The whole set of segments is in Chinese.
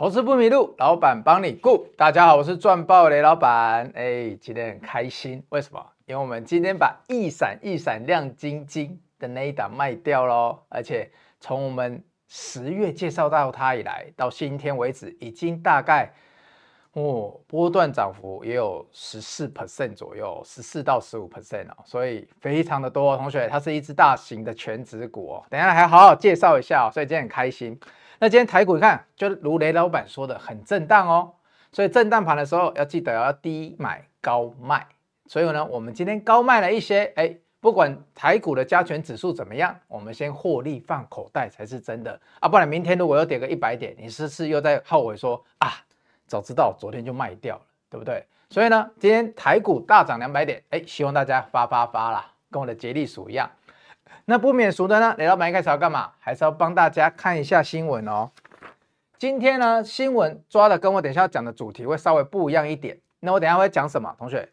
投资不迷路，老板帮你顾。大家好，我是赚爆雷老板。哎，今天很开心，为什么？因为我们今天把一闪一闪亮晶晶的那一档卖掉喽，而且从我们十月介绍到它以来，到今天为止，已经大概哦波段涨幅也有十四 percent 左右，十四到十五 percent 哦，所以非常的多。同学，它是一只大型的全值股哦，等一下还好好介绍一下哦，所以今天很开心。那今天台股你看，就如雷老板说的，很震荡哦。所以震荡盘的时候要记得要低买高卖。所以呢，我们今天高卖了一些，哎，不管台股的加权指数怎么样，我们先获利放口袋才是真的啊。不然明天如果又跌个一百点，你是不是又在后悔说啊，早知道昨天就卖掉了，对不对？所以呢，今天台股大涨两百点，哎，希望大家发发发啦，跟我的杰利鼠一样。那不免俗的呢，雷老板一开始要干嘛？还是要帮大家看一下新闻哦。今天呢，新闻抓的跟我等一下要讲的主题会稍微不一样一点。那我等下会讲什么？同学，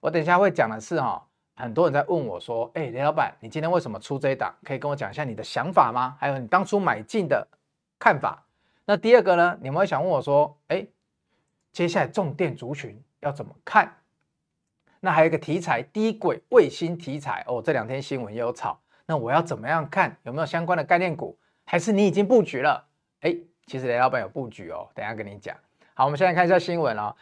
我等下会讲的是哈、哦，很多人在问我说，哎，雷老板，你今天为什么出这一档？可以跟我讲一下你的想法吗？还有你当初买进的看法。那第二个呢，你们会想问我说，哎，接下来重电族群要怎么看？那还有一个题材，低轨卫星题材哦，这两天新闻也有炒。那我要怎么样看有没有相关的概念股？还是你已经布局了？哎，其实雷老板有布局哦，等下跟你讲。好，我们现在看一下新闻哦。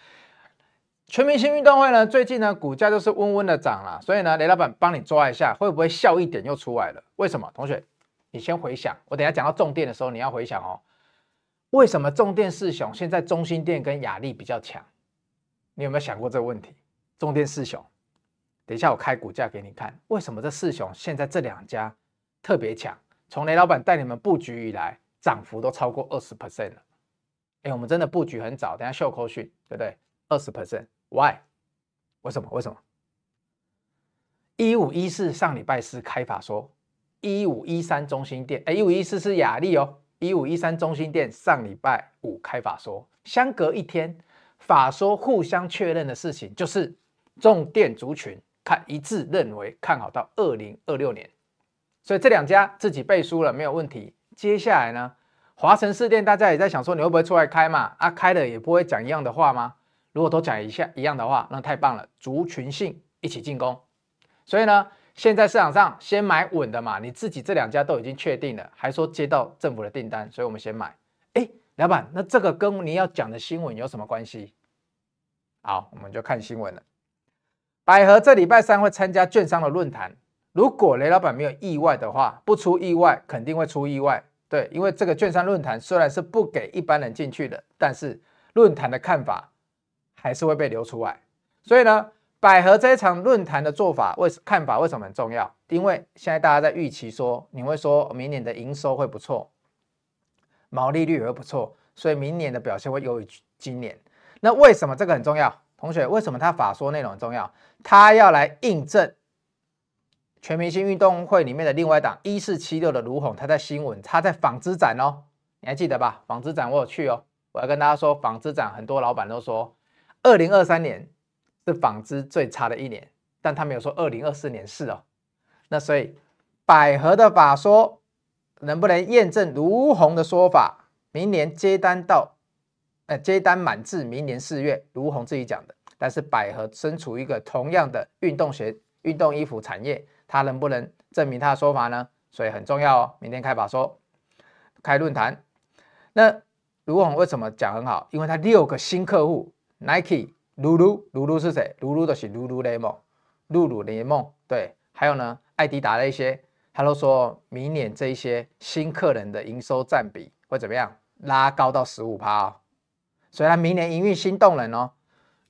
全明星运动会呢，最近呢股价就是温温的涨了，所以呢雷老板帮你抓一下，会不会笑一点又出来了？为什么？同学，你先回想，我等下讲到重电的时候，你要回想哦。为什么重电四雄现在中兴电跟亚力比较强？你有没有想过这个问题？重电四雄。等一下，我开股价给你看，为什么这四雄现在这两家特别强？从雷老板带你们布局以来，涨幅都超过二十 percent 了。哎，我们真的布局很早，等下秀口讯，对不对？二十 percent，why？为什么？为什么？一五一四上礼拜四开法说，一五一三中心店，哎，一五一四是雅丽哦，一五一三中心店上礼拜五开法说，相隔一天，法说互相确认的事情就是重电族群。看一致认为看好到二零二六年，所以这两家自己背书了没有问题。接下来呢，华城市电大家也在想说你会不会出来开嘛？啊，开了也不会讲一样的话吗？如果都讲一下一样的话，那太棒了，族群性一起进攻。所以呢，现在市场上先买稳的嘛，你自己这两家都已经确定了，还说接到政府的订单，所以我们先买。哎，老板，那这个跟你要讲的新闻有什么关系？好，我们就看新闻了。百合这礼拜三会参加券商的论坛，如果雷老板没有意外的话，不出意外肯定会出意外。对，因为这个券商论坛虽然是不给一般人进去的，但是论坛的看法还是会被流出来。所以呢，百合这一场论坛的做法为看法为什么很重要？因为现在大家在预期说，你会说明年的营收会不错，毛利率也会不错，所以明年的表现会优于今年。那为什么这个很重要？同学，为什么他法说内容很重要？他要来印证全明星运动会里面的另外一档一四七六的卢红，他在新闻，他在纺织展哦，你还记得吧？纺织展我有去哦，我要跟大家说，纺织展很多老板都说，二零二三年是纺织最差的一年，但他没有说二零二四年是哦。那所以百合的法说能不能验证卢红的说法？明年接单到。呃，接单满至明年四月，儒鸿自己讲的。但是百合身处一个同样的运动鞋、运动衣服产业，它能不能证明他的说法呢？所以很重要哦。明天开法说，开论坛。那儒鸿为什么讲很好？因为他六个新客户，Nike、露露、露露是谁？露露的是露露雷梦，露露雷梦。对，还有呢，爱迪达的一些，他都说明年这一些新客人的营收占比会怎么样？拉高到十五趴哦。所以，他明年营运新动能哦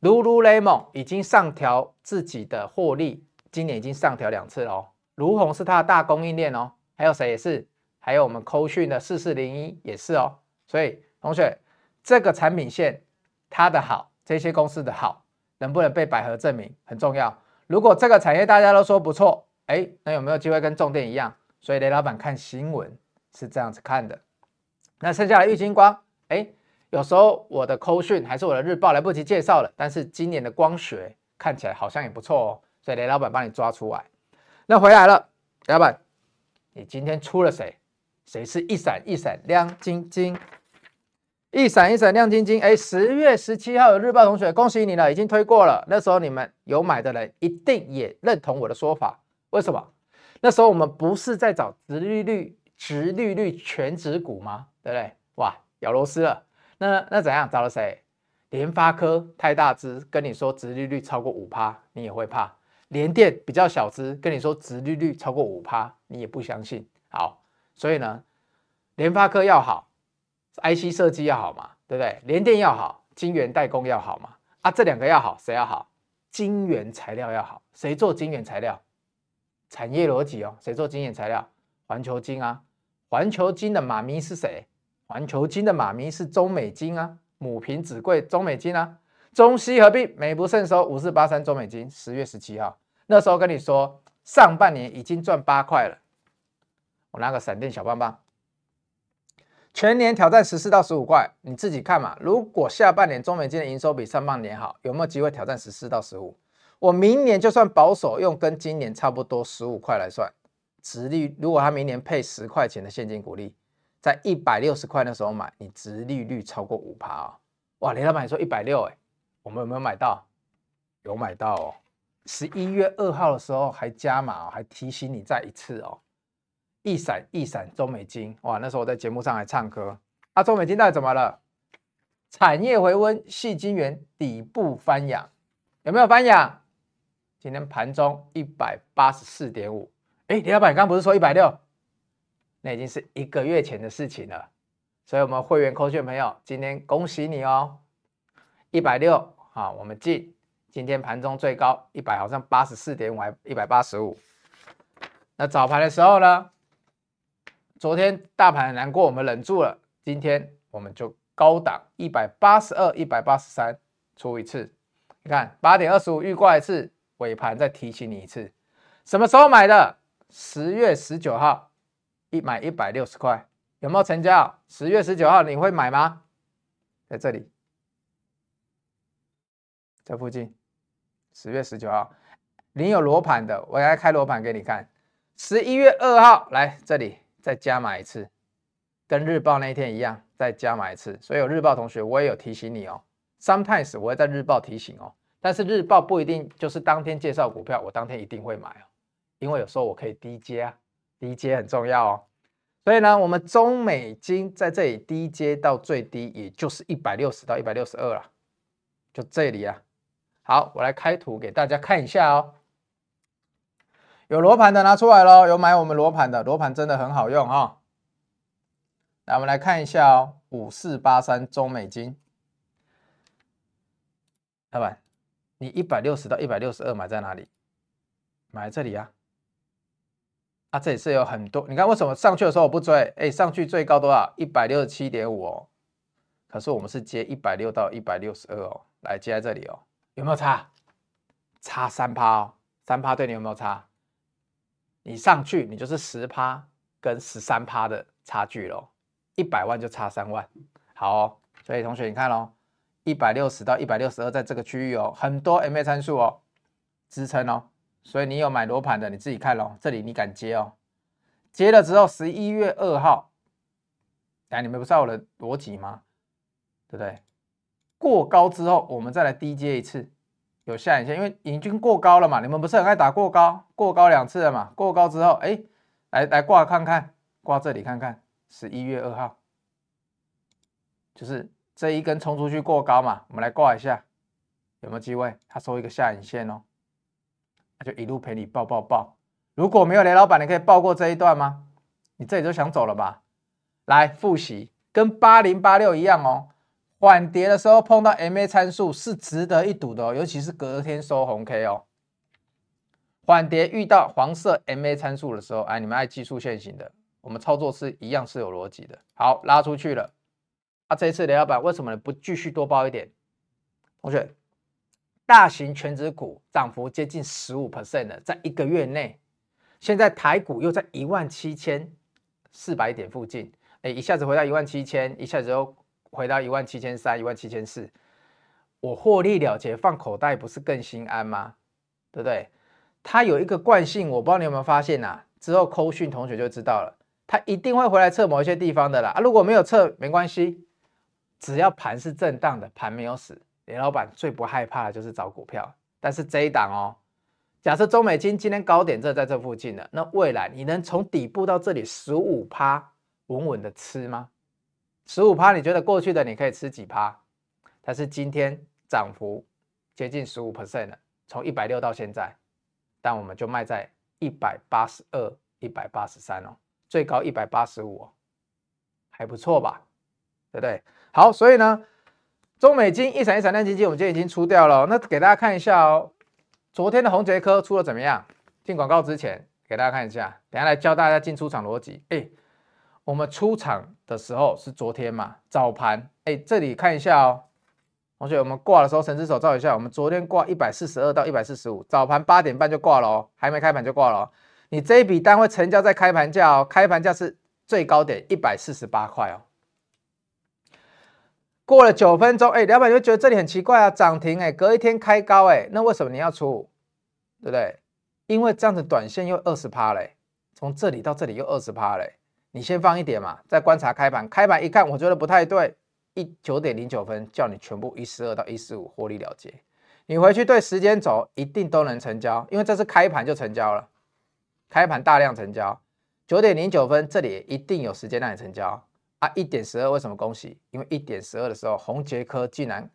，Lululemon 已经上调自己的获利，今年已经上调两次了哦。儒鸿是它的大供应链哦，还有谁也是？还有我们扣讯的四四零一也是哦。所以，同学，这个产品线它的好，这些公司的好，能不能被百合证明很重要。如果这个产业大家都说不错，哎，那有没有机会跟重电一样？所以雷老板看新闻是这样子看的。那剩下的玉晶光，哎。有时候我的扣讯还是我的日报来不及介绍了，但是今年的光学看起来好像也不错哦，所以雷老板帮你抓出来。那回来了，雷老板，你今天出了谁？谁是一闪一闪亮晶晶？一闪一闪亮晶晶，哎，十月十七号有日报同学，恭喜你了，已经推过了。那时候你们有买的人一定也认同我的说法。为什么？那时候我们不是在找直利率、直利率全值股吗？对不对？哇，咬螺丝了。那那怎样？找了谁？联发科太大只，跟你说殖利率超过五趴，你也会怕。联电比较小只，跟你说殖利率超过五趴，你也不相信。好，所以呢，联发科要好。IC 设计要好嘛，对不对？联电要好，晶圆代工要好嘛。啊，这两个要好，谁要好？晶圆材料要好，谁做晶圆材料？产业逻辑哦，谁做晶圆材料？环球晶啊，环球晶的妈咪是谁？环球金的妈咪是中美金啊，母凭子贵，中美金啊，中西合璧，美不胜收，五四八三中美金，十月十七号那时候跟你说，上半年已经赚八块了，我拿个闪电小棒棒。全年挑战十四到十五块，你自己看嘛。如果下半年中美金的营收比上半年好，有没有机会挑战十四到十五？我明年就算保守用跟今年差不多十五块来算，殖利如果他明年配十块钱的现金股利，在一百六十块那时候买，你殖利率超过五趴啊！哇，雷老板说一百六哎，我们有没有买到？有买到哦。十一月二号的时候还加码哦，还提醒你再一次哦。一闪一闪，中美金哇！那时候我在节目上还唱歌啊。中美金到底怎么了？产业回温，细晶圆底部翻扬，有没有翻扬？今天盘中一百八十四点五。哎，李老板，你刚刚不是说一百六？那已经是一个月前的事情了。所以，我们会员扣券朋友，今天恭喜你哦，一百六啊，我们进。今天盘中最高一百，好像八十四点五，还一百八十五。那早盘的时候呢？昨天大盘难过，我们忍住了。今天我们就高档一百八十二、一百八十三出一次。你看八点二十五预挂一次，尾盘再提醒你一次。什么时候买的？十月十九号一买一百六十块，有没有成交？十月十九号你会买吗？在这里，这附近。十月十九号，你有罗盘的，我来开罗盘给你看。十一月二号来这里。再加码一次，跟日报那一天一样，再加码一次。所以有日报同学，我也有提醒你哦。Sometimes 我会在日报提醒哦，但是日报不一定就是当天介绍股票，我当天一定会买哦，因为有时候我可以低接啊，低阶很重要哦。所以呢，我们中美金在这里低阶到最低，也就是一百六十到一百六十二了，就这里啊。好，我来开图给大家看一下哦。有罗盘的拿出来喽，有买我们罗盘的，罗盘真的很好用哈、哦。来，我们来看一下哦，五四八三中美金，老板，你一百六十到一百六十二买在哪里？买这里啊。啊，这里是有很多，你看为什么上去的时候我不追？哎，上去最高多少？一百六十七点五哦。可是我们是接一百六到一百六十二哦，来接在这里哦，有没有差？差三趴哦，三趴对你有没有差？你上去，你就是十趴跟十三趴的差距喽，一百万就差三万。好，所以同学你看喽，一百六十到一百六十二在这个区域哦，很多 MA 参数哦，支撑哦，所以你有买罗盘的，你自己看喽，这里你敢接哦，接了之后十一月二号，哎，你们不知道我的逻辑吗？对不对？过高之后，我们再来低接一次。有下影线，因为已经过高了嘛，你们不是很爱打过高，过高两次了嘛？过高之后，哎，来来挂看看，挂这里看看，十一月二号，就是这一根冲出去过高嘛，我们来挂一下，有没有机会？它收一个下影线哦，那就一路陪你抱抱抱。如果没有雷老板，你可以抱过这一段吗？你这里就想走了吧？来复习，跟八零八六一样哦。缓跌的时候碰到 MA 参数是值得一赌的哦，尤其是隔天收红 K 哦。缓跌遇到黄色 MA 参数的时候，哎，你们爱技术线型的，我们操作是一样是有逻辑的。好，拉出去了。啊，这一次雷老板为什么不继续多报一点？同学，大型全指股涨幅接近十五 percent 的，在一个月内，现在台股又在一万七千四百点附近，哎，一下子回到一万七千，一下子又。回到一万七千三、一万七千四，我获利了结放口袋，不是更心安吗？对不对？它有一个惯性，我不知道你有没有发现呐？之后扣讯同学就知道了，它一定会回来测某一些地方的啦。啊，如果没有测，没关系，只要盘是震荡的，盘没有死，李老板最不害怕的就是找股票。但是这一档哦，假设中美金今天高点这在这附近了，那未来你能从底部到这里十五趴稳稳的吃吗？十五趴，你觉得过去的你可以吃几趴？但是今天涨幅接近十五 percent 了，从一百六到现在，但我们就卖在一百八十二、一百八十三哦，最高一百八十五，还不错吧？对不对？好，所以呢，中美金一闪一闪亮晶晶，我们今天已经出掉了。那给大家看一下哦，昨天的红杰科出的怎么样？进广告之前给大家看一下，等下来教大家进出场逻辑。哎，我们出场的时候是昨天嘛？早盘，哎，这里看一下哦，同学，我们挂的时候，神之手照一下，我们昨天挂一百四十二到一百四十五，早盘八点半就挂了哦，还没开盘就挂了哦。你这一笔单会成交在开盘价哦，开盘价是最高点一百四十八块哦。过了九分钟，哎，老板就觉得这里很奇怪啊，涨停哎，隔一天开高哎，那为什么你要出？对不对？因为这样子短线又二十趴嘞，从这里到这里又二十趴嘞，你先放一点嘛，再观察开盘，开盘一看，我觉得不太对，一九点零九分叫你全部一四二到一四五获利了结，你回去对时间轴一定都能成交，因为这是开盘就成交了，开盘大量成交，九点零九分这里一定有时间让你成交。啊，一点十二为什么恭喜？因为一点十二的时候，宏杰科竟然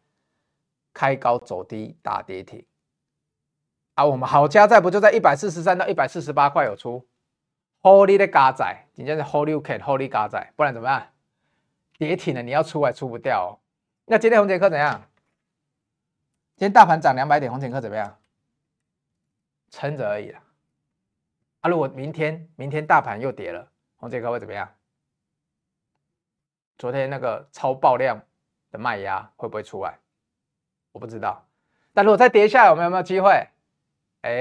开高走低打跌停。啊，我们好家在不就在一百四十三到一百四十八块有出？Holy 的嘎仔，紧接着 Holy can，Holy 嘎仔，不然怎么办？跌停了，你要出还出不掉哦。那今天宏杰科怎样？今天大盘涨两百点，宏杰科怎么样？撑着而已了。啊，如果明天明天大盘又跌了，宏杰科会怎么样？昨天那个超爆量的卖压会不会出来？我不知道。但如果再跌下来，我们有没有机会？哎，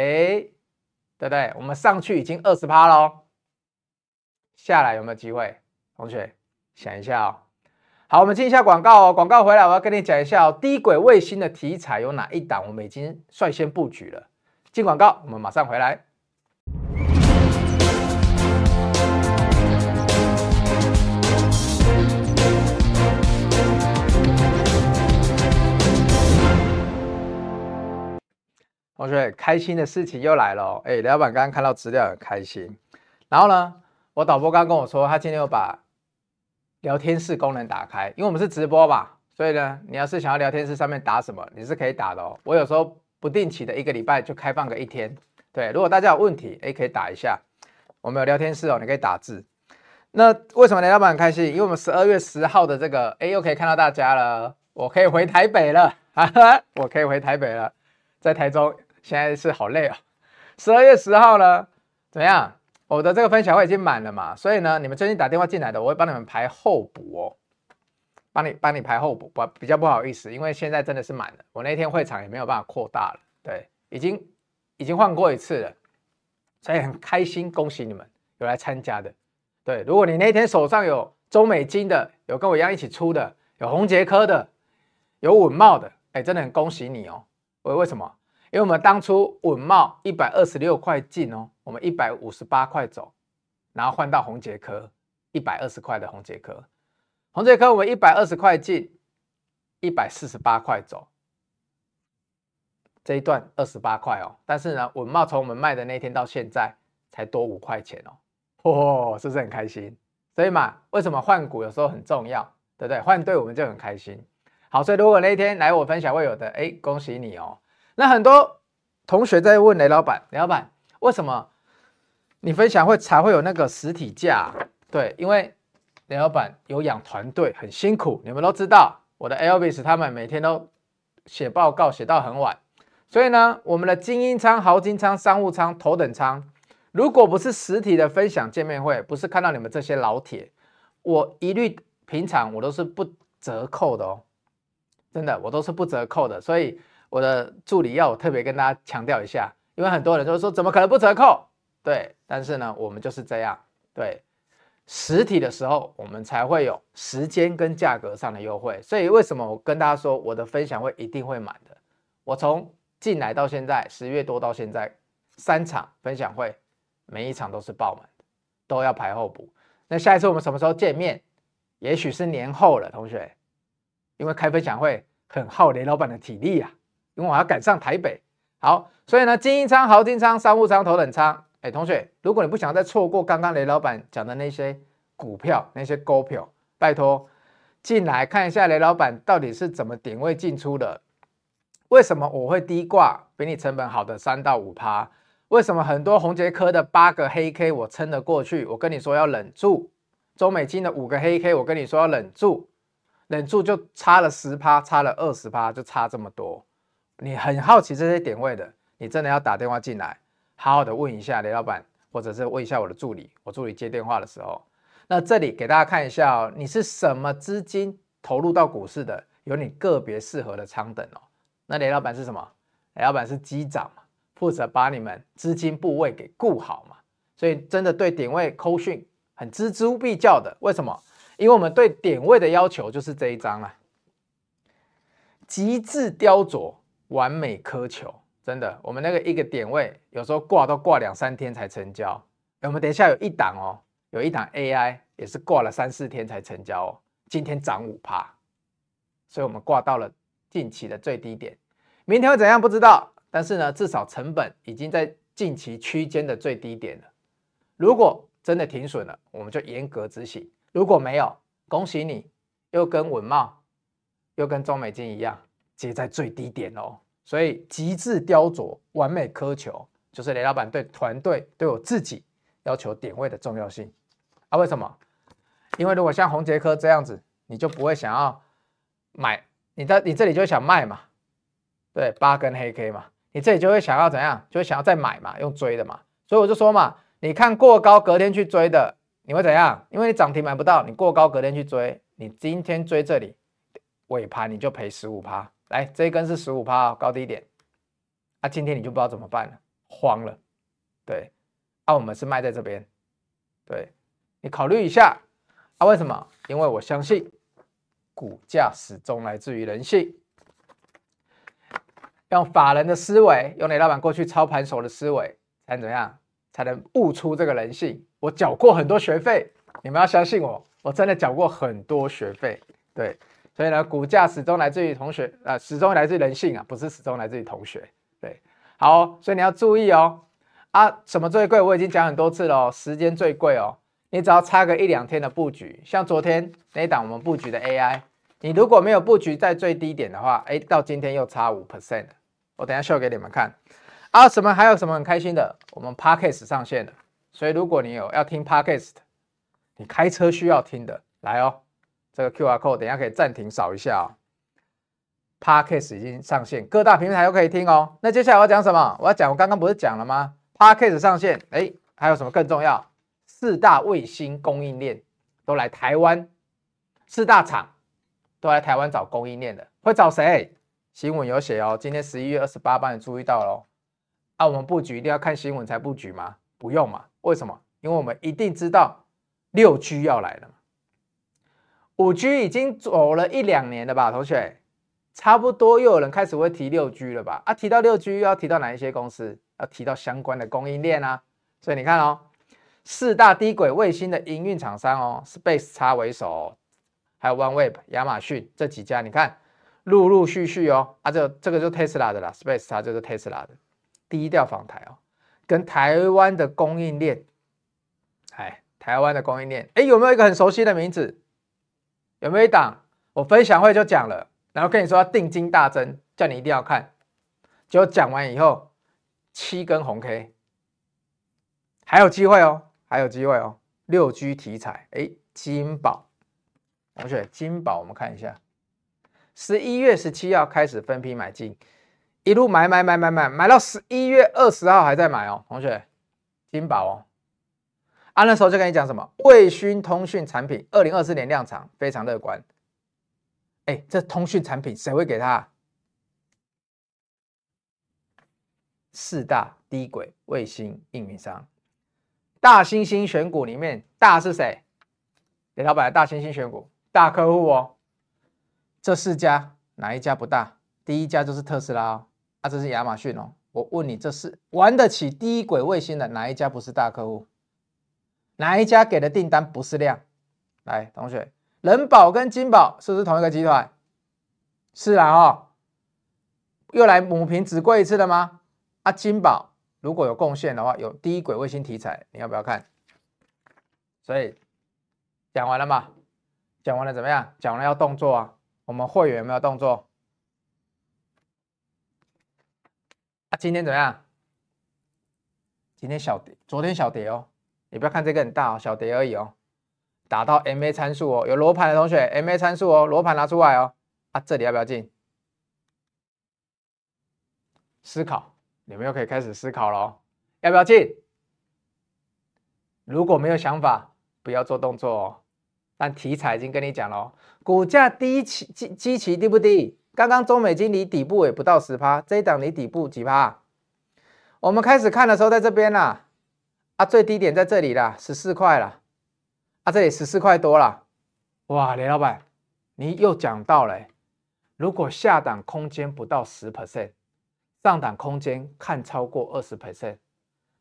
对不对？我们上去已经二十趴喽，下来有没有机会？同学想一下哦。好，我们进一下广告哦。广告回来，我要跟你讲一下哦。低轨卫星的题材有哪一档？我们已经率先布局了。进广告，我们马上回来。同学，开心的事情又来了哦！哎，老板刚刚看到资料很开心。然后呢，我导播刚刚跟我说，他今天又把聊天室功能打开，因为我们是直播嘛，所以呢，你要是想要聊天室上面打什么，你是可以打的哦。我有时候不定期的一个礼拜就开放个一天，对，如果大家有问题，哎，可以打一下。我们有聊天室哦，你可以打字。那为什么老板很开心？因为我们十二月十号的这个，哎，又可以看到大家了，我可以回台北了，哈哈，我可以回台北了，在台中。现在是好累啊！十二月十号呢，怎么样？我的这个分享会已经满了嘛，所以呢，你们最近打电话进来的，我会帮你们排候补哦，帮你帮你排候补，不比较不好意思，因为现在真的是满了，我那天会场也没有办法扩大了，对，已经已经换过一次了，所以很开心，恭喜你们有来参加的，对，如果你那天手上有中美金的，有跟我一样一起出的，有红杰科的，有稳茂的，哎，真的很恭喜你哦，为为什么？因为我们当初稳懋一百二十六块进哦，我们一百五十八块走，然后换到红杰科一百二十块的红杰科，红杰科我们一百二十块进，一百四十八块走，这一段二十八块哦，但是呢，稳懋从我们卖的那天到现在才多五块钱哦，嚯，是不是很开心？所以嘛，为什么换股有时候很重要，对不对？换对我们就很开心。好，所以如果那一天来我分享会有的，哎，恭喜你哦。那很多同学在问雷老板，雷老板为什么你分享会才会有那个实体价？对，因为雷老板有养团队，很辛苦。你们都知道，我的 Elvis 他们每天都写报告写到很晚，所以呢，我们的精英舱、豪金舱、商务舱、头等舱，如果不是实体的分享见面会，不是看到你们这些老铁，我一律平常我都是不折扣的哦，真的，我都是不折扣的，所以。我的助理要我特别跟大家强调一下，因为很多人都说怎么可能不折扣？对，但是呢，我们就是这样。对，实体的时候我们才会有时间跟价格上的优惠。所以为什么我跟大家说我的分享会一定会满的？我从进来到现在十月多到现在三场分享会，每一场都是爆满的，都要排候补。那下一次我们什么时候见面？也许是年后了，同学。因为开分享会很耗雷老板的体力啊，因为我要赶上台北。好，所以呢，精英仓、豪金仓、商务仓、头等舱。哎，同学，如果你不想再错过刚刚雷老板讲的那些股票、那些股票，拜托进来看一下雷老板到底是怎么点位进出的。为什么我会低挂比你成本好的三到五趴？为什么很多宏捷科的八个黑 K 我撑得过去？我跟你说要忍住。中美金的五个黑 K，我跟你说要忍住，忍住就差了十趴，差了二十趴，就差这么多。你很好奇这些点位的，你真的要打电话进来，好好的问一下雷老板，或者是问一下我的助理。我助理接电话的时候，那这里给大家看一下哦，你是什么资金投入到股市的？有你个别适合的仓等哦。那雷老板是什么？雷老板是机长嘛，负责把你们资金部位给顾好嘛。所以真的对点位扣讯。很錙铢必较的，为什么？因为我们对点位的要求就是这一张啊，极致雕琢，完美苛求，真的，我们那个一个点位有时候挂都挂两三天才成交。我们等一下有一档哦，有一档 AI 也是挂了三四天才成交哦，今天涨五趴，所以我们挂到了近期的最低点，明天会怎样不知道，但是呢，至少成本已经在近期区间的最低点了，如果。真的停损了，我们就严格执行。如果没有，恭喜你，又跟稳懋，又跟中美金一样，接在最低点哦。所以极致雕琢、完美苛求，就是雷老板对团队、对我自己要求点位的重要性啊。为什么？因为如果像洪杰科这样子，你就不会想要买，你在你这里就想卖嘛，对，八根黑 K 嘛，你这里就会想要怎样？就会想要再买嘛，用追的嘛。所以我就说嘛。你看过高隔天去追的，你会怎样？因为你涨停买不到，你过高隔天去追，你今天追这里尾盘你就赔十五趴。来，这一根是十五趴高低点，啊，今天你就不知道怎么办了，慌了。对，啊，我们是卖在这边，对，你考虑一下啊，为什么？因为我相信股价始终来自于人性，用法人的思维，用雷老板过去操盘手的思维，才能怎样？才能悟出这个人性。我缴过很多学费，你们要相信我，我真的缴过很多学费。对，所以呢，股价始终来自于同学，啊、始终来自于人性啊，不是始终来自于同学。对，好、所以你要注意哦。啊，什么最贵？我已经讲很多次了哦，时间最贵哦。你只要差个一两天的布局，像昨天那一档我们布局的 AI，你如果没有布局在最低点的话，哎，到今天又差五 percent。我等一下秀给你们看。啊，什么还有什么很开心的？我们 Podcast 上线了，所以如果你有要听 Podcast，你开车需要听的，来哦，这个 QR code 等一下可以暂停扫一下哦。Podcast 已经上线，各大平台都可以听哦。那接下来我要讲什么？我要讲，我刚刚不是讲了吗？Podcast 上线，哎，还有什么更重要？四大卫星供应链都来台湾，四大厂都来台湾找供应链的，会找谁？新闻有写哦，今天十一月二十八，帮你注意到喽。啊、我们布局一定要看新闻才布局吗？不用嘛？为什么？因为我们一定知道六 G 要来了嘛。五 G 已经走了一两年了吧，同学，差不多又有人开始会提六 G 了吧？啊，提到六 G 又要提到哪一些公司？要提到相关的供应链啊。所以你看哦，四大低轨卫星的营运厂商哦，SpaceX 为首、哦，还有 OneWeb、亚马逊这几家，你看陆陆续续哦，啊，这这个就是 Tesla 的啦，SpaceX 就是 Tesla 的。低调访台哦，跟台湾的供应链，哎，台湾的供应链，哎，有没有一个很熟悉的名字？有没有一档？我分享会就讲了，然后跟你说定金大增，叫你一定要看。结果讲完以后，七根红 K，还有机会哦，还有机会哦。六 G 题材，哎，金宝，同学，金宝，我们看一下，十一月十七号开始分批买进。一路买买买买买买到十一月二十号还在买哦，同学，金宝哦，啊那时候就跟你讲什么卫星通讯产品，二零二四年量产非常乐观。哎，这通讯产品谁会给他？四大低轨卫星运营商，大猩猩选股里面大是谁？李老板的大猩猩选股大客户哦，这四家哪一家不大？第一家就是特斯拉哦。啊，这是亚马逊哦。我问你，这是玩得起低轨卫星的哪一家不是大客户？哪一家给的订单不是量？来，同学，人保跟金保是不是同一个集团？是啊哦，又来母凭子贵一次了吗？啊，金保如果有贡献的话，有低轨卫星题材，你要不要看？所以讲完了吗？讲完了怎么样？讲完了要动作啊！我们会员有没有动作？啊，今天怎么样？今天小跌，昨天小跌哦。你不要看这个很大哦，小碟而已哦。打到 MA 参数哦，有罗盘的同学，MA 参数哦，罗盘拿出来哦。啊，这里要不要进？思考，你们又可以开始思考了哦。要不要进？如果没有想法，不要做动作哦。但题材已经跟你讲了，股价低起基基期低不低？刚刚中美金离底部也不到十趴，这一档离底部几趴？我们开始看的时候在这边啦，啊，最低点在这里啦，十四块了，啊，这里十四块多了，哇，雷老板，你又讲到了，如果下档空间不到十 percent，上档空间看超过二十 percent，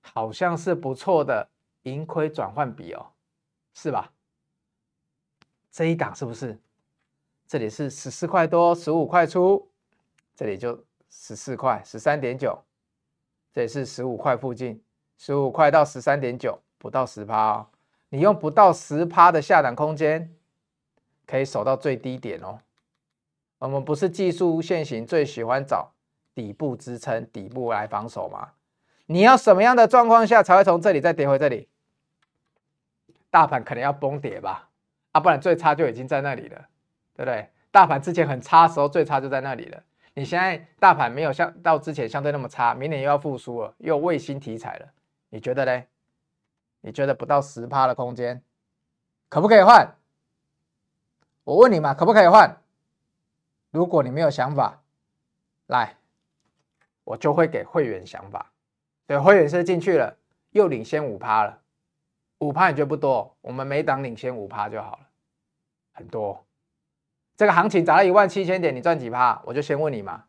好像是不错的盈亏转换比哦，是吧？这一档是不是？这里是十四块多，十五块出，这里就十四块，十三点九，这里是十五块附近，十五块到十三点九，不到十趴哦。你用不到十趴的下档空间，可以守到最低点哦。我们不是技术线型最喜欢找底部支撑、底部来防守吗？你要什么样的状况下才会从这里再跌回这里？大盘可能要崩跌吧。啊，不然最差就已经在那里了，对不对？大盘之前很差的时候，最差就在那里了。你现在大盘没有像到之前相对那么差，明年又要复苏了，又有卫星题材了，你觉得呢？你觉得不到十趴的空间，可不可以换？我问你嘛，可不可以换？如果你没有想法，来，我就会给会员想法。对，会员是进去了，又领先五趴了。五趴你觉得不多？我们每档领先五趴就好了，很多。这个行情涨到一万七千点，你赚几趴？我就先问你嘛。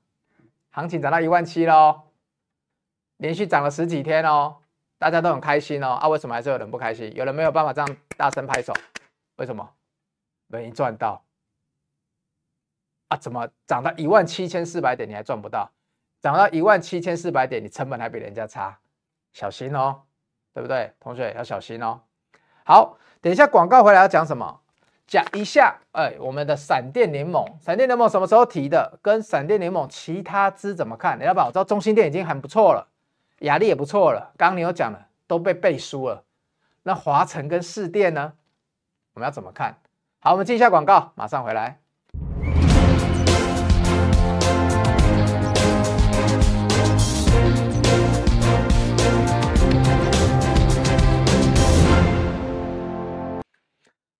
行情涨到一万七喽，连续涨了十几天哦，大家都很开心哦。啊，为什么还是有人不开心？有人没有办法这样大声拍手？为什么？没赚到。啊，怎么涨到一万七千四百点你还赚不到？涨到一万七千四百点，你成本还比人家差，小心哦。对不对，同学要小心哦。好，等一下广告回来要讲什么？讲一下，哎，我们的闪电联盟，闪电联盟什么时候提的？跟闪电联盟其他支怎么看？你要不要？我知道中心店已经很不错了，雅力也不错了。刚刚你有讲了，都被背书了。那华城跟士电呢？我们要怎么看？好，我们进一下广告，马上回来。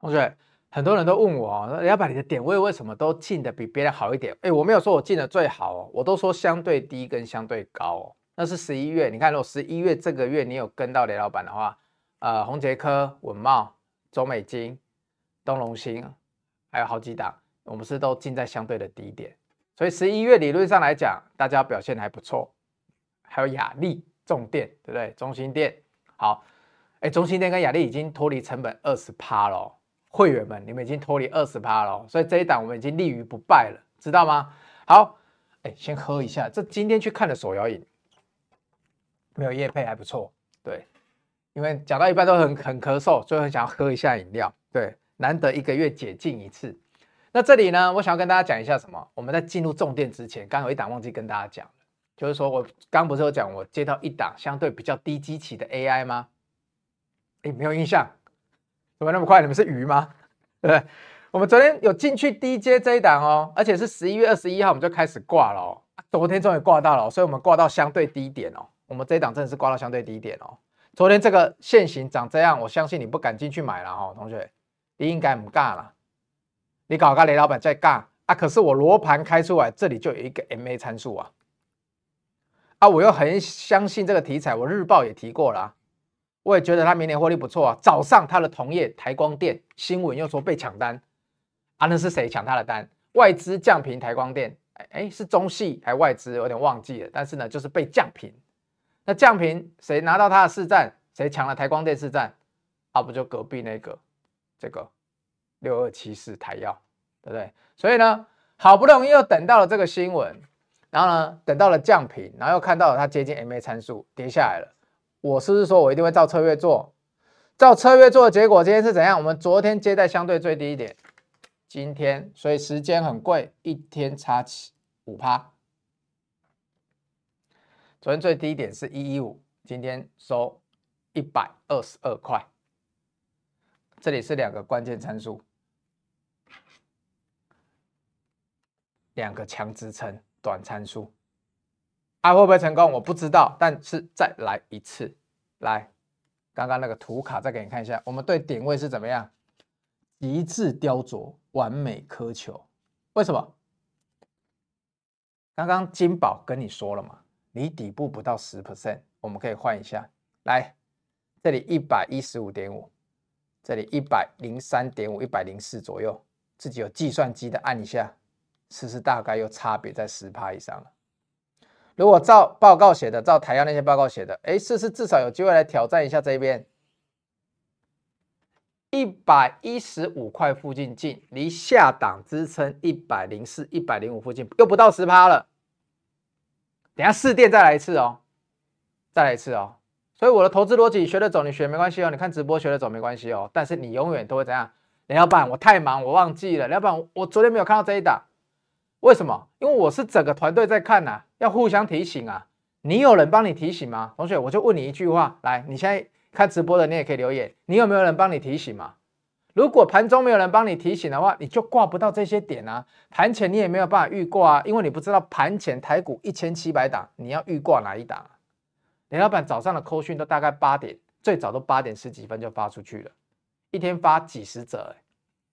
同学，很多人都问我：“要把你的点位为什么都进的比别人好一点？”哎，我没有说我进的最好哦，我都说相对低跟相对高哦。那是十一月，你看，如果十一月这个月你有跟到雷老板的话，呃，宏捷科、文茂、中美金、东隆兴，还有好几档，我们是都进在相对的低点。所以十一月理论上来讲，大家表现还不错。还有雅力、重电，对不对？中兴电，好，哎，中兴电跟雅力已经脱离成本二十趴了。会员们，你们已经脱离二十趴了，所以这一档我们已经立于不败了，知道吗？好，哎，先喝一下。这今天去看的手摇饮，没有夜配还不错，对，因为讲到一半都很很咳嗽，所以很想要喝一下饮料，对，难得一个月解禁一次。那这里呢，我想要跟大家讲一下什么？我们在进入重点之前，刚有一档忘记跟大家讲，就是说我刚不是有讲我接到一档相对比较低基期的 AI 吗？哎，没有印象。怎么那么快？你们是鱼吗？对不对？我们昨天有进去 DJ 这一档哦，而且是十一月二十一号我们就开始挂了哦。昨天终于挂到了，所以我们挂到相对低点哦。我们这一档真的是挂到相对低点哦。昨天这个线型长这样，我相信你不敢进去买了哈、哦，同学，你应该不尬了。你搞个雷老板在尬啊？可是我罗盘开出来，这里就有一个 MA 参数啊。啊，我又很相信这个题材，我日报也提过了啊。我也觉得他明年获利不错啊。早上他的同业台光电新闻又说被抢单啊，那是谁抢他的单？外资降频台光电，哎，是中系还外资？有点忘记了。但是呢，就是被降频。那降频谁拿到他的市占？谁抢了台光电市占？啊，不就隔壁那个这个六二七四台燿，对不对？所以呢，好不容易又等到了这个新闻，然后呢，等到了降频，然后又看到了它接近 MA 参数跌下来了。我是不是说我一定会照策略做？照策略做的结果，今天是怎样？我们昨天接在相对最低一点，今天所以时间很贵，一天差七五趴。昨天最低点是一一五，今天收一百二十二块。这里是两个关键参数，两个强支撑短参数，啊会不会成功？我不知道，但是再来一次，来，刚刚那个图卡再给你看一下，我们对点位是怎么样？极致雕琢，完美苛求。为什么？刚刚金宝跟你说了嘛。离底部不到十 percent，我们可以换一下，来，这里一百一十五点五，这里一百零三点五，一百零四左右，自己有计算机的按一下，是不是大概又差别在十趴以上了？如果照报告写的，照台阳那些报告写的，哎，是不是至少有机会来挑战一下这边一百一十五块附近进，离下档支撑一百零四、一百零五附近又不到十趴了。等下试电再来一次哦，再来一次哦。所以我的投资逻辑学得走，你学没关系哦。你看直播学得走没关系哦。但是你永远都会怎样？林老板，我太忙，我忘记了。林老板，我昨天没有看到这一档，为什么？因为我是整个团队在看呐、要互相提醒啊。你有人帮你提醒吗？同学，我就问你一句话，来，你现在看直播的，你也可以留言，你有没有人帮你提醒吗？如果盘中没有人帮你提醒的话，你就挂不到这些点啊。盘前你也没有办法预挂啊，因为你不知道盘前台股一千七百档，你要预挂哪一档啊？林老板早上的扣讯都大概八点，最早都八点十几分就发出去了，一天发几十则，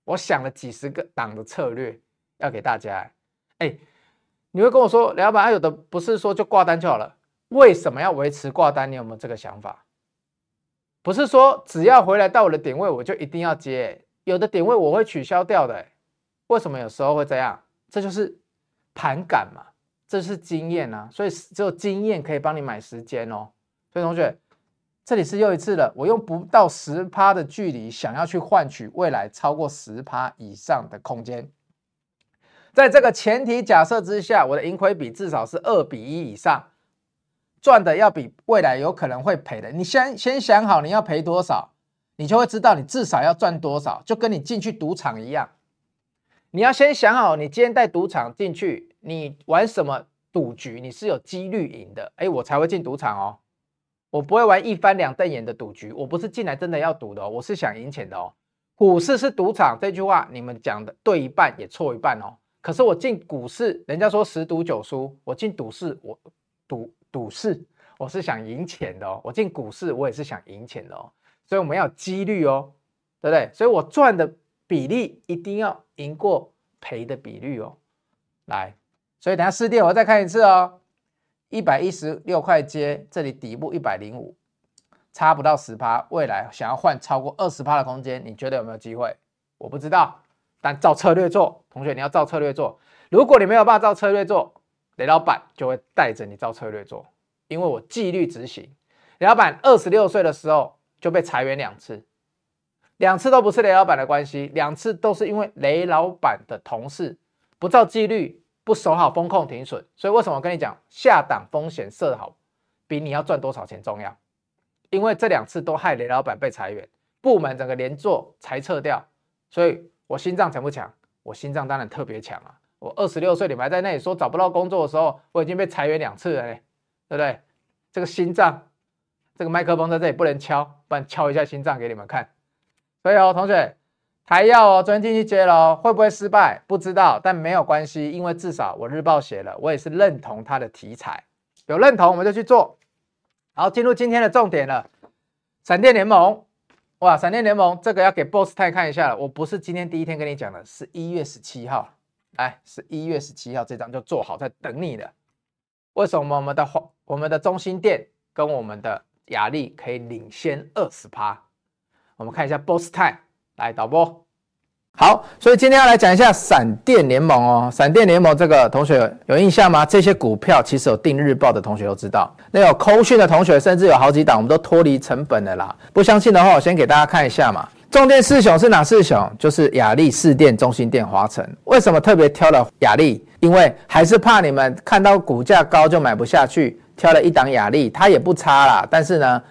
我想了几十个档的策略要给大家，欸。哎，你会跟我说，林老板，有的不是说就挂单就好了，为什么要维持挂单？你有没有这个想法？不是说只要回来到我的点位，我就一定要接，有的点位我会取消掉的。为什么有时候会这样？这就是盘感嘛，这是经验啊。所以只有经验可以帮你买时间哦。所以同学，这里是又一次了，我用不到十趴的距离，想要去换取未来超过十趴以上的空间。在这个前提假设之下，我的盈亏比至少是二比一以上。赚的要比未来有可能会赔的，你先先想好你要赔多少，你就会知道你至少要赚多少，就跟你进去赌场一样，你要先想好你今天带赌场进去，你玩什么赌局，你是有几率赢的，哎，我才会进赌场哦，我不会玩一翻两瞪眼的赌局，我不是进来真的要赌的，我是想赢钱的哦。股市是赌场，这句话你们讲的对一半也错一半哦。可是我进股市，人家说十赌九输，我进赌市我赌。赌市，我是想赢钱的哦。我进股市，我也是想赢钱的哦。所以我们要有几率哦，对不对？所以我赚的比例一定要赢过赔的比率哦。来，所以等下试电，我再看一次哦。一百一十六块接，这里底部一百零五，差不到十趴。未来想要换超过二十趴的空间，你觉得有没有机会？我不知道，但照策略做，同学你要照策略做。如果你没有办法照策略做，雷老板就会带着你照策略做，因为我纪律执行。雷老板二十六岁的时候就被裁员两次，两次都不是雷老板的关系，两次都是因为雷老板的同事不照纪律，不守好风控停损。所以为什么我跟你讲，下档风险设好，比你要赚多少钱重要？因为这两次都害雷老板被裁员，部门整个连坐裁撤掉，所以我心脏强不强？我心脏当然特别强啊。我二十六岁，你们还在那里说找不到工作的时候，我已经被裁员两次了，对不对？这个心脏，这个麦克风在这里不能敲，不然敲一下心脏给你们看。所以哦，同学，台药哦，昨天进去接了，会不会失败？不知道，但没有关系，因为至少我日报写了，我也是认同它的题材，有认同我们就去做。好，进入今天的重点了，闪电联盟，哇，闪电联盟这个要给 Boss 太看一下了，我不是今天第一天跟你讲的，是一月十七号。来，是一月十七号这张就做好在等你的。为什么我们的我们的中心店跟我们的亚力可以领先二十趴？我们看一下 Boss Time，来导播。好，所以今天要来讲一下闪电联盟哦。闪电联盟这个同学有印象吗？这些股票其实有订日报的同学都知道，那有扣讯的同学甚至有好几档，我们都脱离成本的啦。不相信的话，我先给大家看一下嘛。重电四雄是哪四雄？就是雅力、四电、中心电、华城。为什么特别挑了雅力？因为还是怕你们看到股价高就买不下去，挑了一档雅力，它也不差啦。但是呢，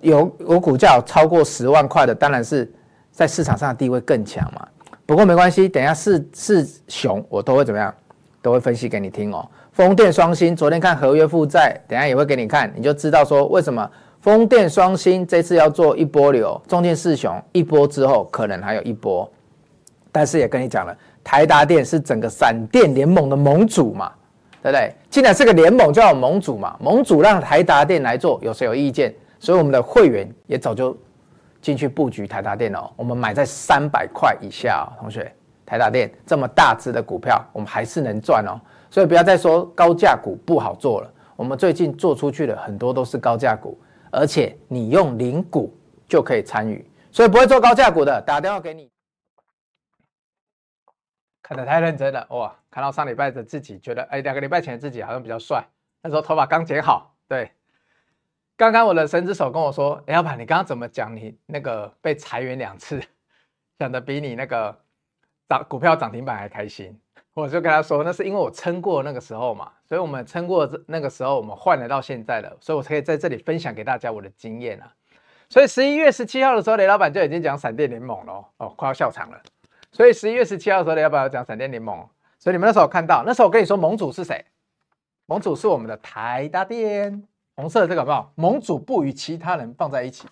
有有股价有超过十万块的，当然是在市场上的地位更强嘛。不过没关系，等下四四雄我都会怎么样，都会分析给你听哦。风电双星昨天看合约负债，等下也会给你看，你就知道说为什么。风电双星这次要做一波流，中电四雄一波之后可能还有一波，但是也跟你讲了，台达电是整个闪电联盟的盟主嘛，对不对？既然是个联盟，就要有盟主嘛，盟主让台达电来做，有谁有意见？所以我们的会员也早就进去布局台达电了，我们买在三百块以下，同学，台达电这么大只的股票，我们还是能赚哦，所以不要再说高价股不好做了，我们最近做出去的很多都是高价股。而且你用零股就可以参与，所以不会做高价股的，打电话给你。看得太认真了哇！看到上礼拜的自己，觉得哎，两个礼拜前的自己好像比较帅。那时候头发刚剪好，对。刚刚我的神之手跟我说：“哎，老板，你刚刚怎么讲？你那个被裁员两次，讲的比你那个涨股票涨停板还开心。”我就跟他说：“那是因为我撑过那个时候嘛。”所以，我们撑过这那个时候，我们换了到现在了，所以我可以在这里分享给大家我的经验啊。所以十一月十七号的时候，雷老板就已经讲闪电联盟了哦，快要笑场了。所以十一月十七号的时候，雷老板要讲闪电联盟，所以你们那时候看到，那时候我跟你说盟主是谁？盟主是我们的台达电，红色的这个好不好？盟主不与其他人放在一起。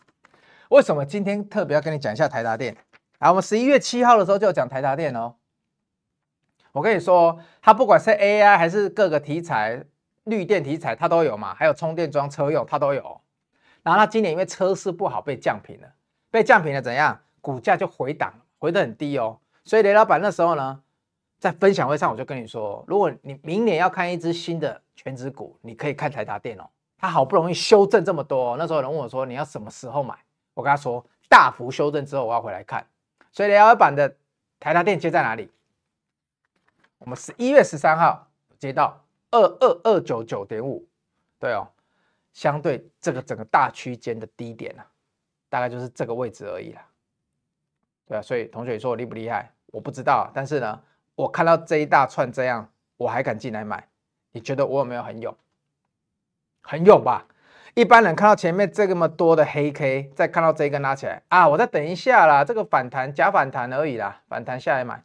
为什么今天特别要跟你讲一下台达电？啊，我们十一月七号的时候就要讲台达电哦。我跟你说，它不管是 AI 还是各个题材，绿电题材它都有嘛，还有充电桩车用它都有。然后它今年因为车市不好被降平了，被降平了怎样？股价就回档，回得很低哦。所以雷老板那时候呢，在分享会上我就跟你说，如果你明年要看一支新的全职股，你可以看台达电哦。它好不容易修正这么多，那时候人问我说，你要什么时候买？我跟他说，大幅修正之后我要回来看。所以雷老板的台达电接在哪里？我们十一月十三号接到二二二九九点五，对哦，相对这个整个大区间的低点啊，大概就是这个位置而已啦。对啊，所以同学说我厉不厉害？我不知道，但是呢，我看到这一大串这样，我还敢进来买，你觉得我有没有很勇？很勇吧？一般人看到前面这么多的黑 K，再看到这一根拉起来啊，我再等一下啦，这个反弹假反弹而已啦，反弹下来买。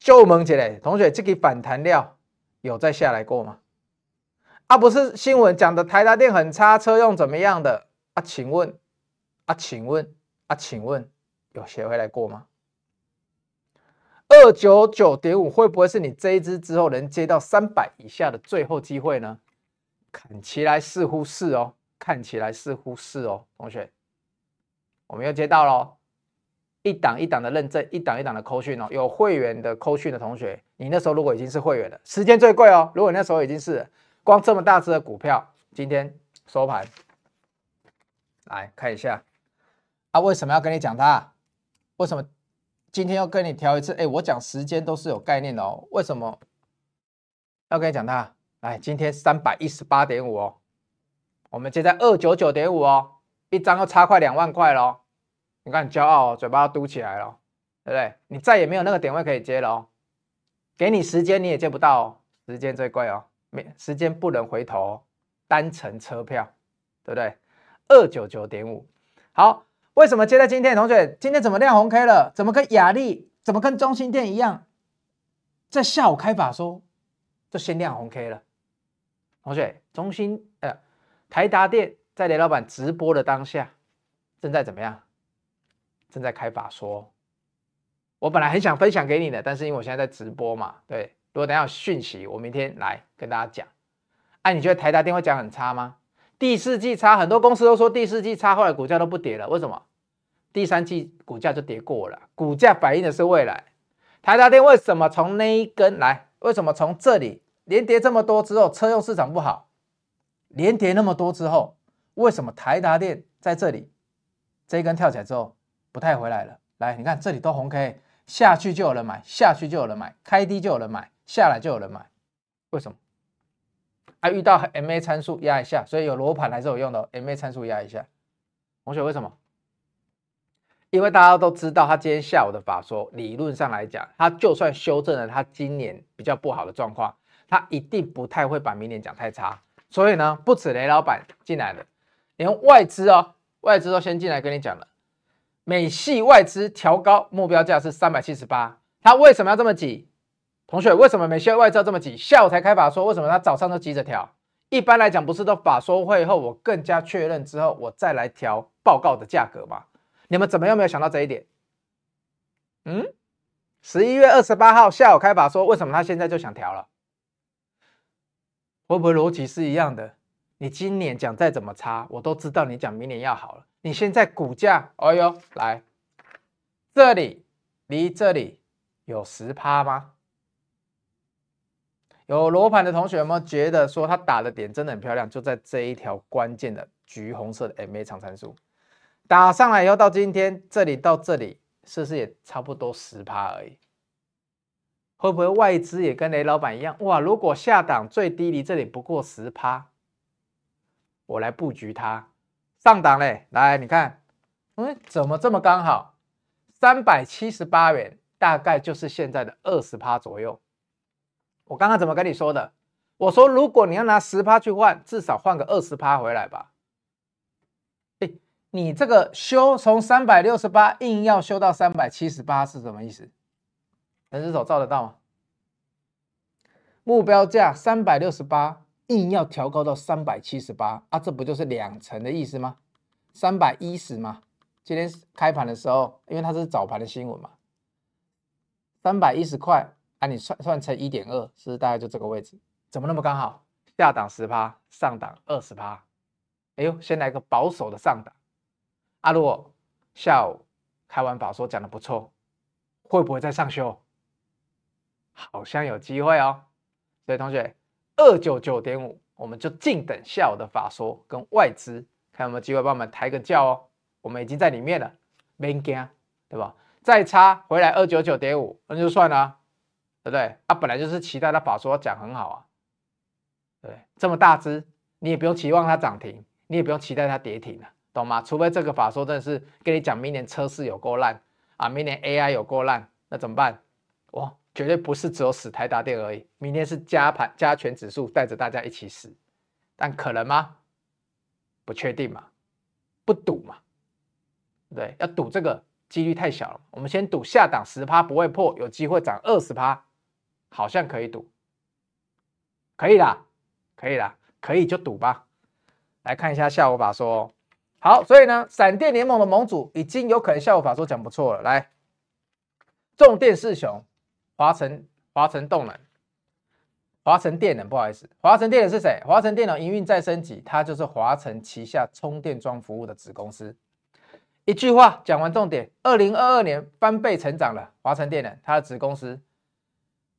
就问一下同学，这个反弹料有再下来过吗？啊，不是新闻讲的台达电很差，车用怎么样的啊？请问啊，请问啊，请问有谁回来过吗？二九九点五会不会是你这一支之后能接到三百以下的最后机会呢？看起来似乎是哦，看起来似乎是哦，同学，我们又接到了。一档一档的认证，一档一档的扣讯哦。有会员的扣讯的同学，你那时候如果已经是会员了，时间最贵哦。如果你那时候已经是光这么大只的股票，今天收盘来看一下啊，为什么要跟你讲它？为什么今天要跟你调一次？哎，我讲时间都是有概念的哦。为什么要跟你讲它？来，今天三百一十八点五哦，我们接在二九九点五哦，一张要差快两万块喽。你看，骄傲哦，嘴巴嘟起来了，对不对？你再也没有那个点位可以接了哦。给你时间你也接不到哦，时间最贵哦，没时间不能回头，单程车票，对不对？二九九点五，好，为什么接在今天？同学，今天怎么亮红 K 了？怎么跟雅丽，怎么跟中心店一样，在下午开法说就先亮红 K 了？同学，中心呃，台达电在雷老板直播的当下正在怎么样？正在开法说，我本来很想分享给你的，但是因为我现在在直播嘛，对，如果等下有讯息，我明天来跟大家讲。哎、你觉得台达电会讲很差吗？第四季差，很多公司都说第四季差，后来股价都不跌了，为什么？第三季股价就跌过了，股价反映的是未来。台达电为什么从那一根来？为什么从这里连跌这么多之后，车用市场不好，连跌那么多之后，为什么台达电在这里这一根跳起来之后？不太回来了，来，你看这里都红 K，下去就有人买，下去就有人买，开低就有人买，下来就有人买，为什么？啊，遇到 MA 参数压一下，所以有罗盘还是有用的，MA 参数压一下。同学，为什么？因为大家都知道，他今天下午的法说，理论上来讲，他就算修正了他今年比较不好的状况，他一定不太会把明年讲太差。所以呢，不止雷老板进来了，连外资哦，外资都先进来跟你讲了，美系外资调高目标价是三百七十八。他为什么要这么急？同学，为什么美系外资要这么急？下午才开法说，为什么他早上都急着调？一般来讲，不是都法说会后，我更加确认之后，我再来调报告的价格吗？你们怎么又没有想到这一点？嗯，十一月二十八号下午开法说，为什么他现在就想调了？会不会逻辑是一样的？你今年讲再怎么差，我都知道你讲明年要好了。你现在股价，哎呦，来这里离这里有十趴吗？有罗盘的同学有没有觉得说他打的点真的很漂亮？就在这一条关键的橘红色的 MA 长参数。打上来以后，到今天这里到这里，是不是也差不多十趴而已？会不会外资也跟雷老板一样？哇，如果下档最低离这里不过十趴，我来布局它。上档嘞，来你看，嗯，怎么这么刚好？三百七十八元，大概就是现在的二十趴左右。我刚刚怎么跟你说的？我说如果你要拿十趴去换，至少换个二十趴回来吧。哎你这个修从三百六十八硬要修到三百七十八是什么意思？人只手照得到吗？目标价三百六十八硬要调高到三百七十八啊，这不就是两成的意思吗？三百一十吗？今天开盘的时候，因为它是早盘的新闻嘛，三百一十块啊，你算算成一点二，是大概就这个位置？怎么那么刚好？下档十趴，上档二十趴。哎呦，先来个保守的上档。啊，如果下午开完法说讲的不错，会不会再上修？好像有机会哦。所以同学，二九九点五，我们就静等下午的法说跟外资，看有没有机会帮我们抬个轿哦。我们已经在里面了，没惊，对吧？再差回来二九九点五，那就算了啊，对不对？啊，本来就是期待他法说讲很好啊，对，这么大只，你也不用期望它涨停，你也不用期待它跌停啊。懂吗？除非这个法说真的是跟你讲，明年车市有够烂啊，明年 AI 有够烂，那怎么办？哇，绝对不是只有死台达电而已，明天是加盘加权指数带着大家一起死，但可能吗？不确定嘛，不赌嘛，对，要赌这个几率太小了。我们先赌下档十趴不会破，有机会涨二十趴，好像可以赌，可以啦，可以啦，可以就赌吧。来看一下下午法说。好，所以呢，闪电联盟的盟主已经有可能下午法说讲不错了。来，重电四雄，华城、华城动能、华城电能，不好意思，华城电能是谁？华城电能营运再升级，它就是华城旗下充电桩服务的子公司。一句话讲完重点，二零二二年翻倍成长了，华城电能它的子公司，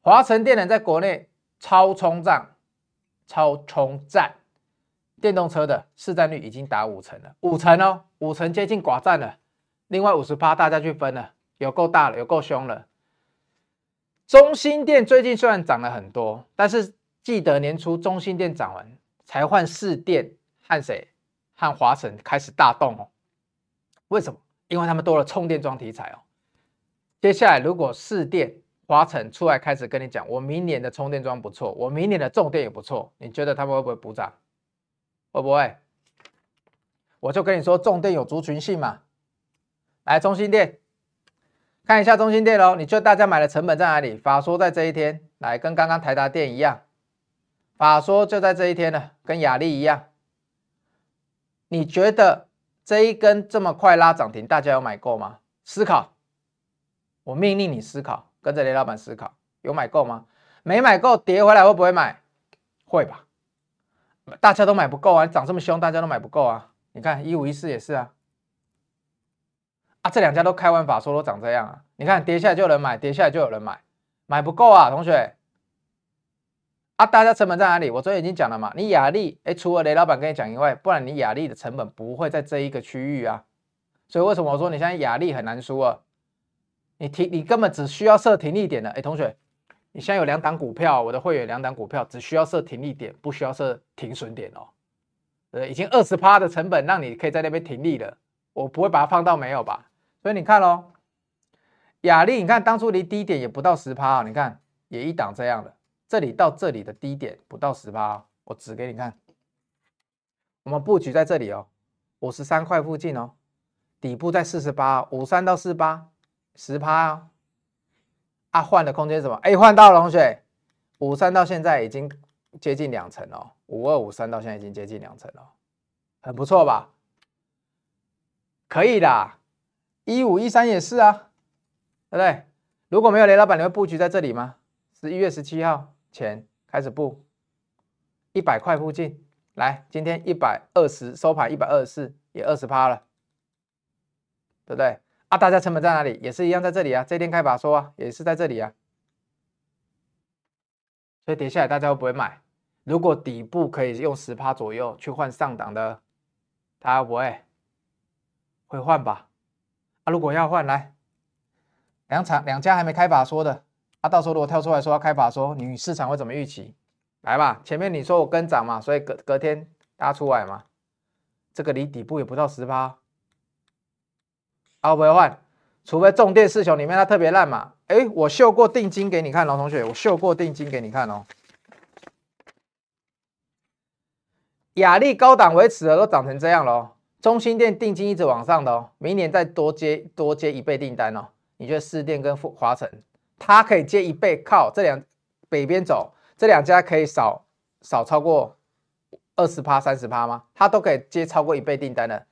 华城电能在国内超充站、超充站。电动车的市占率已经达五成了，五成哦，五成接近寡占了。另外五十趴大家去分了，有够大了，有够凶了。中兴电最近虽然涨了很多，但是记得年初中兴电涨完，才换士电和谁和华晨开始大动哦。为什么？因为他们多了充电桩题材哦。接下来如果士电、华晨出来开始跟你讲，我明年的充电桩不错，我明年的重电也不错，你觉得他们会不会补涨？会不会？我就跟你说，重电有族群性嘛。来，中心电，看一下中心电喽。你觉得大家买的成本在哪里？法说在这一天，来跟刚刚台达电一样，法说就在这一天了，跟亚力一样。你觉得这一根这么快拉涨停，大家有买够吗？思考，我命令你思考，跟着雷老板思考，有买够吗？没买够，跌回来会不会买？会吧。大家都买不够啊！涨这么凶，大家都买不够啊！你看一五一四也是啊，啊，这两家都开完法说都长这样啊！你看跌下来就有人买，跌下来就有人买，买不够啊，同学！啊，大家成本在哪里？我昨天已经讲了嘛，你雅力，哎，除了雷老板跟你讲以外，不然你雅力的成本不会在这一个区域啊。所以为什么我说你现在雅力很难输啊？你停，你根本只需要设停利点的，哎，同学。你现在有两档股票，我的会员两档股票只需要设停利点，不需要设停损点哦。呃，已经二十趴的成本让你可以在那边停利了，我不会把它放到没有吧？所以你看喽，亚力，你看当初离低点也不到十趴啊，你看也一档这样的，这里到这里的低点不到十趴，我指给你看，我们布局在这里哦，五十三块附近哦，底部在四十八，五三到四八，十趴哦，啊，换的空间什么？哎，换到了，同学，五三到现在已经接近两成了，五二五三到现在已经接近两成了，很不错吧？可以的，一五一三也是啊，对不对？如果没有雷老板，你会布局在这里吗？十一月十七号前开始布，一百块附近，来，今天一百二十收盘一百二十四，也二十趴了，对不对？啊，大家成本在哪里？也是一样在这里啊，这天开法说啊，也是在这里啊，所以跌下来大家会不会买？如果底部可以用十趴左右去换上档的，大家不会？会换吧，如果要换来，两场两家还没开法说的，啊，到时候如果跳出来说要开法说，你市场会怎么预期？来吧，前面你说我跟涨嘛，所以隔隔天大家出来嘛，这个离底部也不到十趴，啊，不要换，除非重电四雄里面它特别烂嘛，哎，我秀过定金给你看哦，同学，我秀过定金给你看哦，亚力高档维持的都涨成这样喽。中心店定金一直往上的哦，明年再多接多接一倍订单哦。你觉得四店跟华城，它可以接一倍，靠这两北边走，这两家可以少少超过二十趴、三十趴吗？它都可以接超过一倍订单的，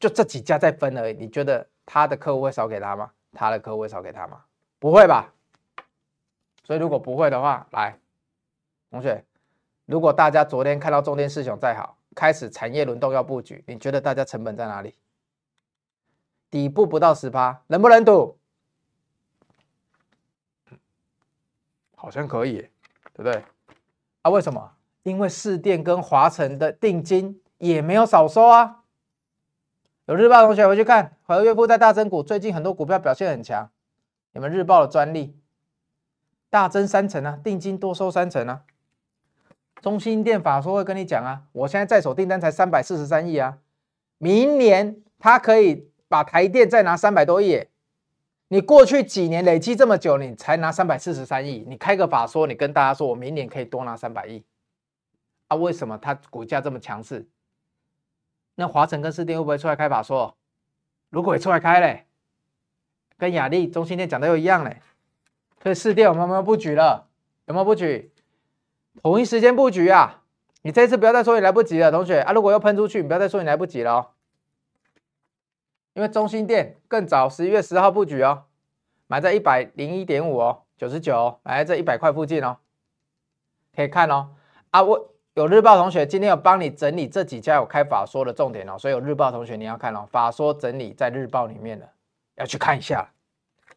就这几家在分而已。你觉得他的客户会少给他吗？他的客户会少给他吗？不会吧。所以如果不会的话，来，同学，如果大家昨天看到中电四雄再好。开始产业轮动要布局，你觉得大家成本在哪里？底部不到十趴，能不能赌？好像可以，对不对？啊，为什么？因为市电跟华城的定金也没有少收啊。有日报同学回去看，和岳父在大增股，最近很多股票表现很强。你们日报的专利，大增三成啊，定金多收三成啊。中兴电法说会跟你讲啊，我现在在手订单才三百四十三亿啊，明年他可以把台电再拿三百多亿。你过去几年累积这么久，你才拿三百四十三亿，你开个法说，你跟大家说我明年可以多拿三百亿啊？为什么它股价这么强势？那华城跟士电会不会出来开法说？如果也出来开嘞，跟亚力、中兴电讲的又一样嘞，所以士电我们有没有布局了？有没有布局？同一时间布局啊！你这次不要再说你来不及了，同学啊！如果要喷出去，你不要再说你来不及了哦。因为中心店更早十一月十号布局哦，买在一百零一点五哦，九十九，买在这一百块附近哦，可以看哦。啊，我有日报同学今天有帮你整理这几家有开法说的重点哦，所以有日报同学你要看哦，法说整理在日报里面的，要去看一下，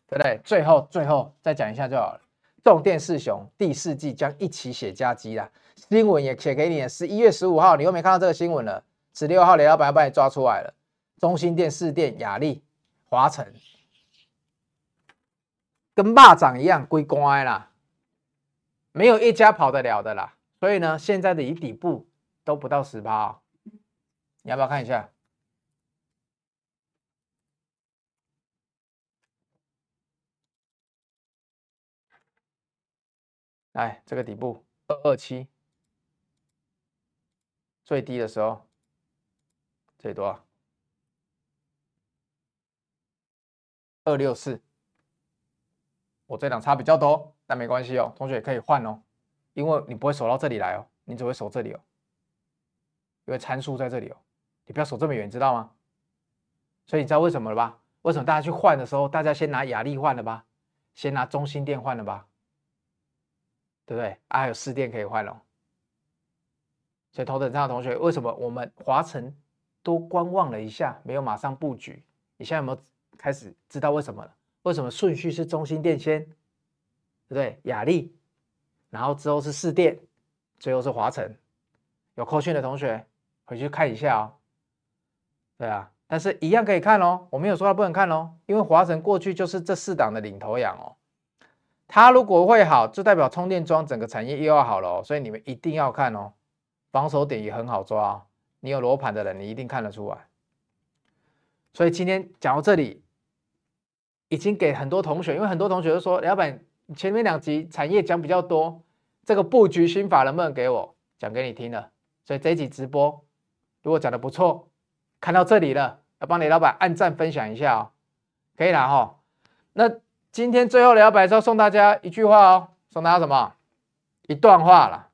对不对？最后最后再讲一下就好了。重电四雄第四季将一起写佳绩啦，新闻也写给你了。十一月十五号，你又没看到这个新闻了。十六号，雷老板要把你抓出来了。中心电、四电、亚力、华城，跟蚂蚱一样归乖啦，没有一家跑得了的啦。所以呢，现在的以底部都不到十趴哦，你要不要看一下？来，这个底部二二七最低的时候，这里多少？二六四。我这两差比较多，但没关系哦，同学也可以换哦，因为你不会守到这里来哦，你只会守这里哦，因为参数在这里哦，你不要守这么远，知道吗？所以你知道为什么了吧？为什么大家去换的时候，大家先拿雅力换了吧？先拿中兴电换了吧？对不对？啊，有四电可以换哦。所以头等舱的同学，为什么我们华城多观望了一下，没有马上布局？你现在有没有开始知道为什么了？为什么顺序是中兴电先，对不对？亚力，然后之后是四电，最后是华城。有扣讯的同学回去看一下哦。对啊，但是一样可以看哦。我没有说它不能看哦，因为华城过去就是这四档的领头羊哦。它如果会好，就代表充电桩整个产业又要好了哦，所以你们一定要看哦。防守点也很好抓，你有罗盘的人，你一定看得出来。所以今天讲到这里，已经给很多同学，因为很多同学都说，老板前面两集产业讲比较多，这个布局心法能不能给我讲给你听了？所以这一集直播如果讲得不错，看到这里了，要帮雷老板按赞分享一下哦，可以了哈。那今天最后雷老板要送大家一句话哦，送大家什么？一段话啦。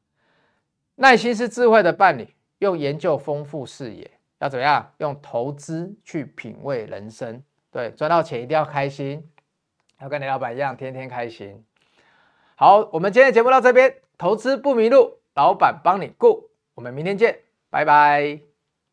耐心是智慧的伴侣，用研究丰富视野，要怎么样？用投资去品味人生。对，赚到钱一定要开心，要跟你老板一样，天天开心。好，我们今天的节目到这边，投资不迷路，老板帮你顾，我们明天见，拜拜。